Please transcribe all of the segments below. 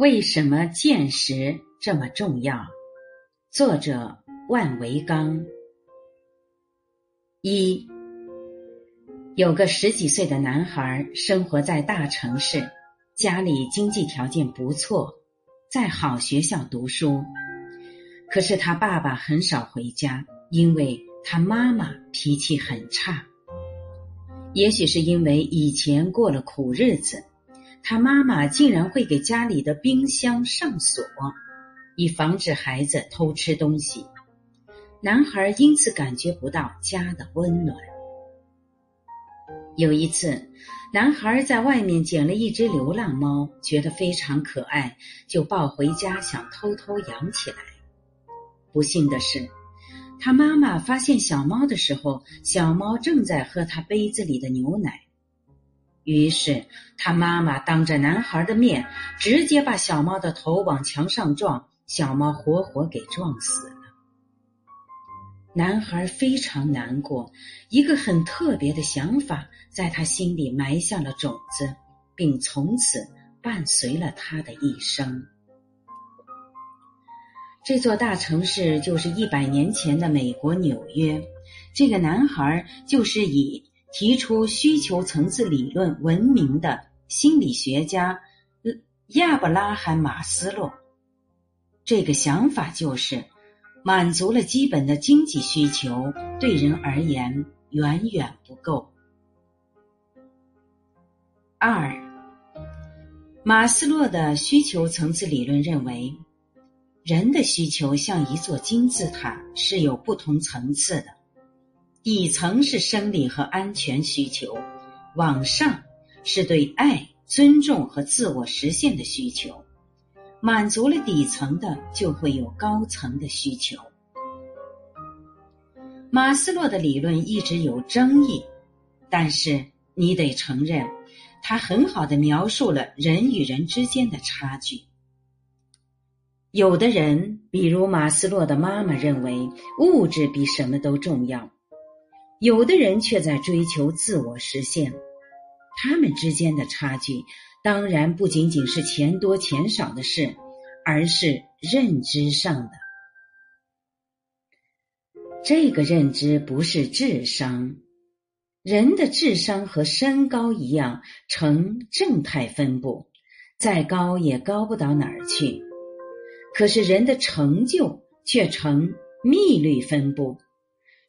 为什么见识这么重要？作者万维刚。一，有个十几岁的男孩生活在大城市，家里经济条件不错，在好学校读书。可是他爸爸很少回家，因为他妈妈脾气很差。也许是因为以前过了苦日子。他妈妈竟然会给家里的冰箱上锁，以防止孩子偷吃东西。男孩因此感觉不到家的温暖。有一次，男孩在外面捡了一只流浪猫，觉得非常可爱，就抱回家想偷偷养起来。不幸的是，他妈妈发现小猫的时候，小猫正在喝他杯子里的牛奶。于是，他妈妈当着男孩的面，直接把小猫的头往墙上撞，小猫活活给撞死了。男孩非常难过，一个很特别的想法在他心里埋下了种子，并从此伴随了他的一生。这座大城市就是一百年前的美国纽约，这个男孩就是以。提出需求层次理论闻名的心理学家亚伯拉罕·马斯洛，这个想法就是满足了基本的经济需求，对人而言远远不够。二，马斯洛的需求层次理论认为，人的需求像一座金字塔，是有不同层次的。底层是生理和安全需求，往上是对爱、尊重和自我实现的需求。满足了底层的，就会有高层的需求。马斯洛的理论一直有争议，但是你得承认，他很好的描述了人与人之间的差距。有的人，比如马斯洛的妈妈，认为物质比什么都重要。有的人却在追求自我实现，他们之间的差距当然不仅仅是钱多钱少的事，而是认知上的。这个认知不是智商，人的智商和身高一样呈正态分布，再高也高不到哪儿去。可是人的成就却呈密律分布。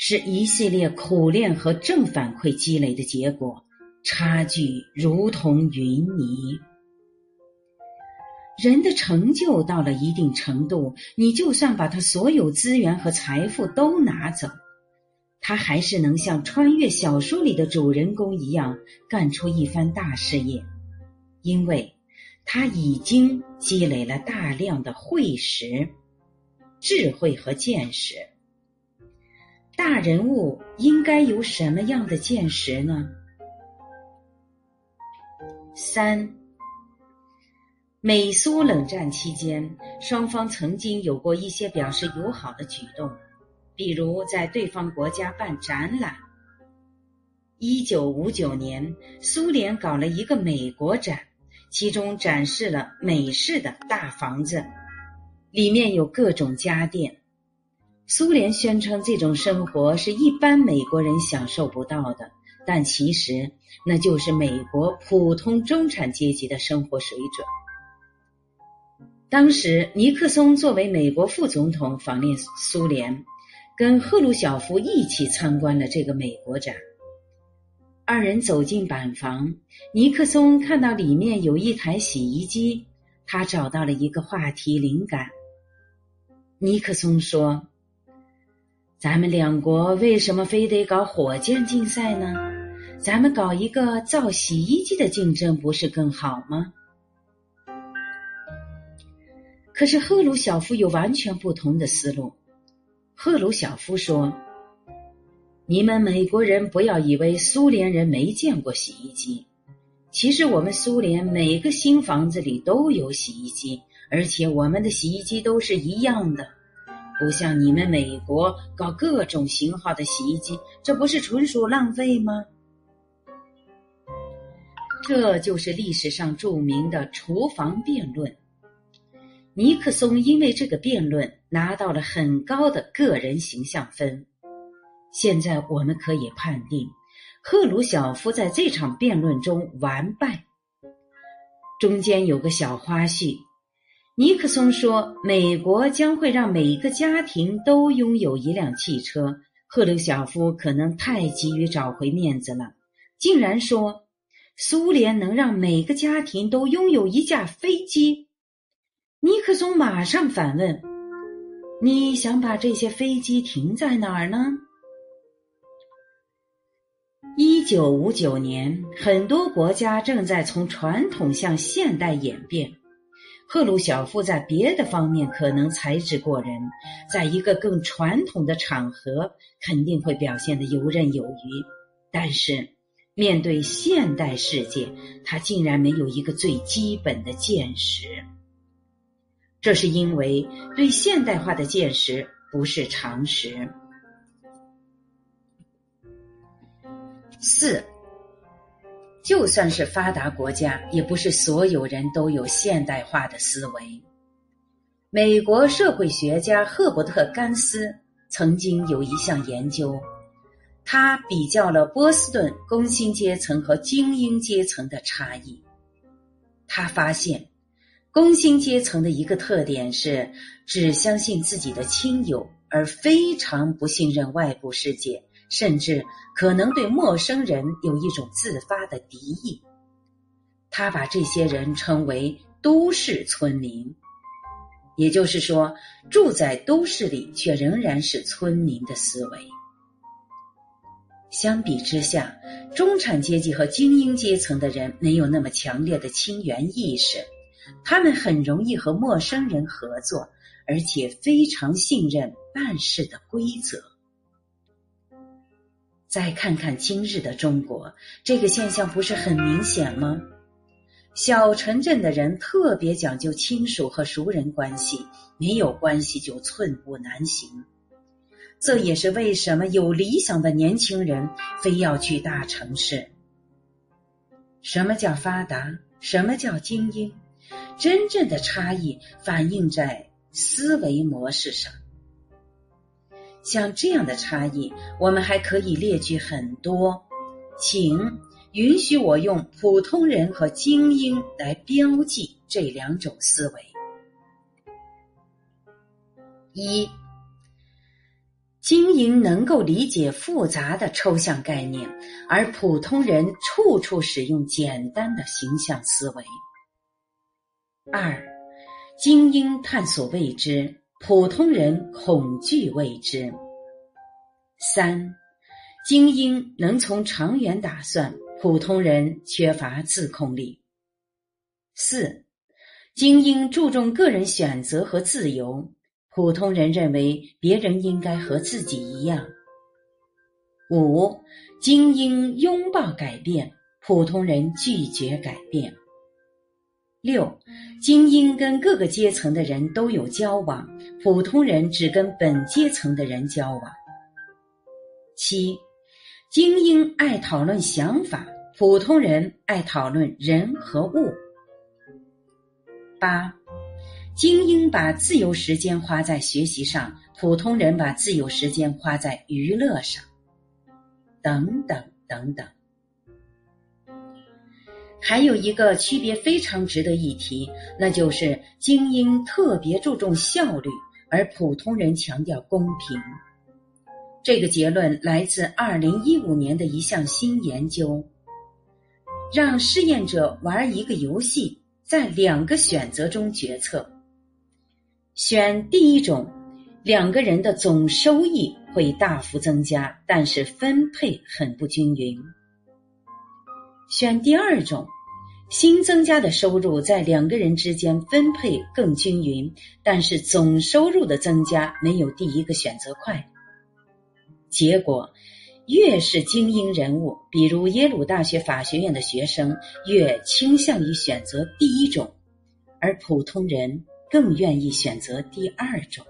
是一系列苦练和正反馈积累的结果，差距如同云泥。人的成就到了一定程度，你就算把他所有资源和财富都拿走，他还是能像穿越小说里的主人公一样干出一番大事业，因为他已经积累了大量的慧识、智慧和见识。大人物应该有什么样的见识呢？三，美苏冷战期间，双方曾经有过一些表示友好的举动，比如在对方国家办展览。一九五九年，苏联搞了一个美国展，其中展示了美式的大房子，里面有各种家电。苏联宣称这种生活是一般美国人享受不到的，但其实那就是美国普通中产阶级的生活水准。当时尼克松作为美国副总统访问苏联，跟赫鲁晓夫一起参观了这个美国展。二人走进板房，尼克松看到里面有一台洗衣机，他找到了一个话题灵感。尼克松说。咱们两国为什么非得搞火箭竞赛呢？咱们搞一个造洗衣机的竞争，不是更好吗？可是赫鲁晓夫有完全不同的思路。赫鲁晓夫说：“你们美国人不要以为苏联人没见过洗衣机，其实我们苏联每个新房子里都有洗衣机，而且我们的洗衣机都是一样的。”不像你们美国搞各种型号的洗衣机，这不是纯属浪费吗？这就是历史上著名的厨房辩论。尼克松因为这个辩论拿到了很高的个人形象分。现在我们可以判定，赫鲁晓夫在这场辩论中完败。中间有个小花絮：尼克松说美国将会让每个家庭都拥有一辆汽车。赫鲁晓夫可能太急于找回面子了，竟然说苏联能让每个家庭都拥有一架飞机。尼克松马上反问：“你想把这些飞机停在哪儿呢？”一九五九年，很多国家正在从传统向现代演变。赫鲁晓夫在别的方面可能才智过人，在一个更传统的场合肯定会表现得游刃有余。但是，面对现代世界，他竟然没有一个最基本的见识。这是因为对现代化的见识不是常识。四。就算是发达国家，也不是所有人都有现代化的思维。美国社会学家赫伯特·甘斯曾经有一项研究，他比较了波士顿工薪阶层和精英阶层的差异。他发现，工薪阶层的一个特点是只相信自己的亲友，而非常不信任外部世界。甚至可能对陌生人有一种自发的敌意。他把这些人称为都市村民，也就是说，住在都市里却仍然是村民的思维。相比之下，中产阶级和精英阶层的人没有那么强烈的亲缘意识，他们很容易和陌生人合作，而且非常信任办事的规则。再看看今日的中国，这个现象不是很明显吗？小城镇的人特别讲究亲属和熟人关系，没有关系就寸步难行。这也是为什么有理想的年轻人非要去大城市。什么叫发达？什么叫精英？真正的差异反映在思维模式上。像这样的差异，我们还可以列举很多，请允许我用普通人和精英来标记这两种思维。一，精英能够理解复杂的抽象概念，而普通人处处使用简单的形象思维。二，精英探索未知。普通人恐惧未知。三，精英能从长远打算，普通人缺乏自控力。四，精英注重个人选择和自由，普通人认为别人应该和自己一样。五，精英拥抱改变，普通人拒绝改变。六，精英跟各个阶层的人都有交往，普通人只跟本阶层的人交往。七，精英爱讨论想法，普通人爱讨论人和物。八，精英把自由时间花在学习上，普通人把自由时间花在娱乐上。等等等等。还有一个区别非常值得一提，那就是精英特别注重效率，而普通人强调公平。这个结论来自二零一五年的一项新研究。让试验者玩一个游戏，在两个选择中决策。选第一种，两个人的总收益会大幅增加，但是分配很不均匀。选第二种，新增加的收入在两个人之间分配更均匀，但是总收入的增加没有第一个选择快。结果，越是精英人物，比如耶鲁大学法学院的学生，越倾向于选择第一种，而普通人更愿意选择第二种。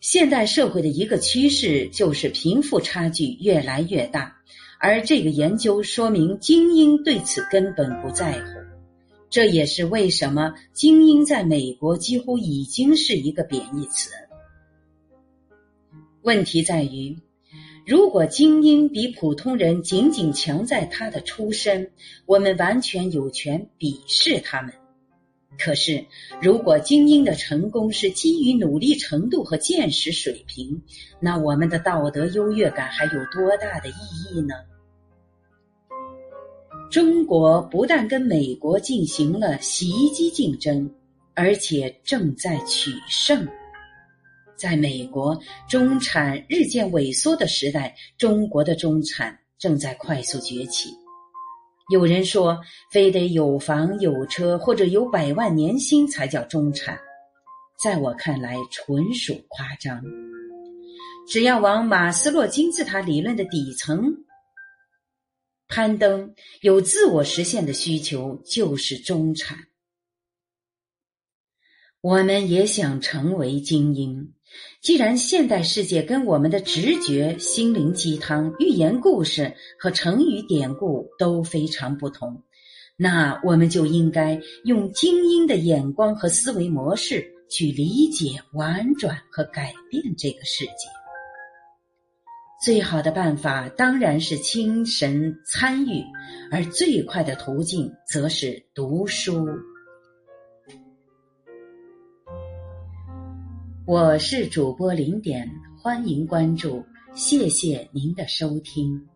现代社会的一个趋势就是贫富差距越来越大。而这个研究说明，精英对此根本不在乎。这也是为什么“精英”在美国几乎已经是一个贬义词。问题在于，如果精英比普通人仅仅强在他的出身，我们完全有权鄙视他们。可是，如果精英的成功是基于努力程度和见识水平，那我们的道德优越感还有多大的意义呢？中国不但跟美国进行了袭击竞争，而且正在取胜。在美国中产日渐萎缩的时代，中国的中产正在快速崛起。有人说，非得有房有车或者有百万年薪才叫中产，在我看来纯属夸张。只要往马斯洛金字塔理论的底层攀登，有自我实现的需求就是中产。我们也想成为精英。既然现代世界跟我们的直觉、心灵鸡汤、寓言故事和成语典故都非常不同，那我们就应该用精英的眼光和思维模式去理解、婉转和改变这个世界。最好的办法当然是亲身参与，而最快的途径则是读书。我是主播零点，欢迎关注，谢谢您的收听。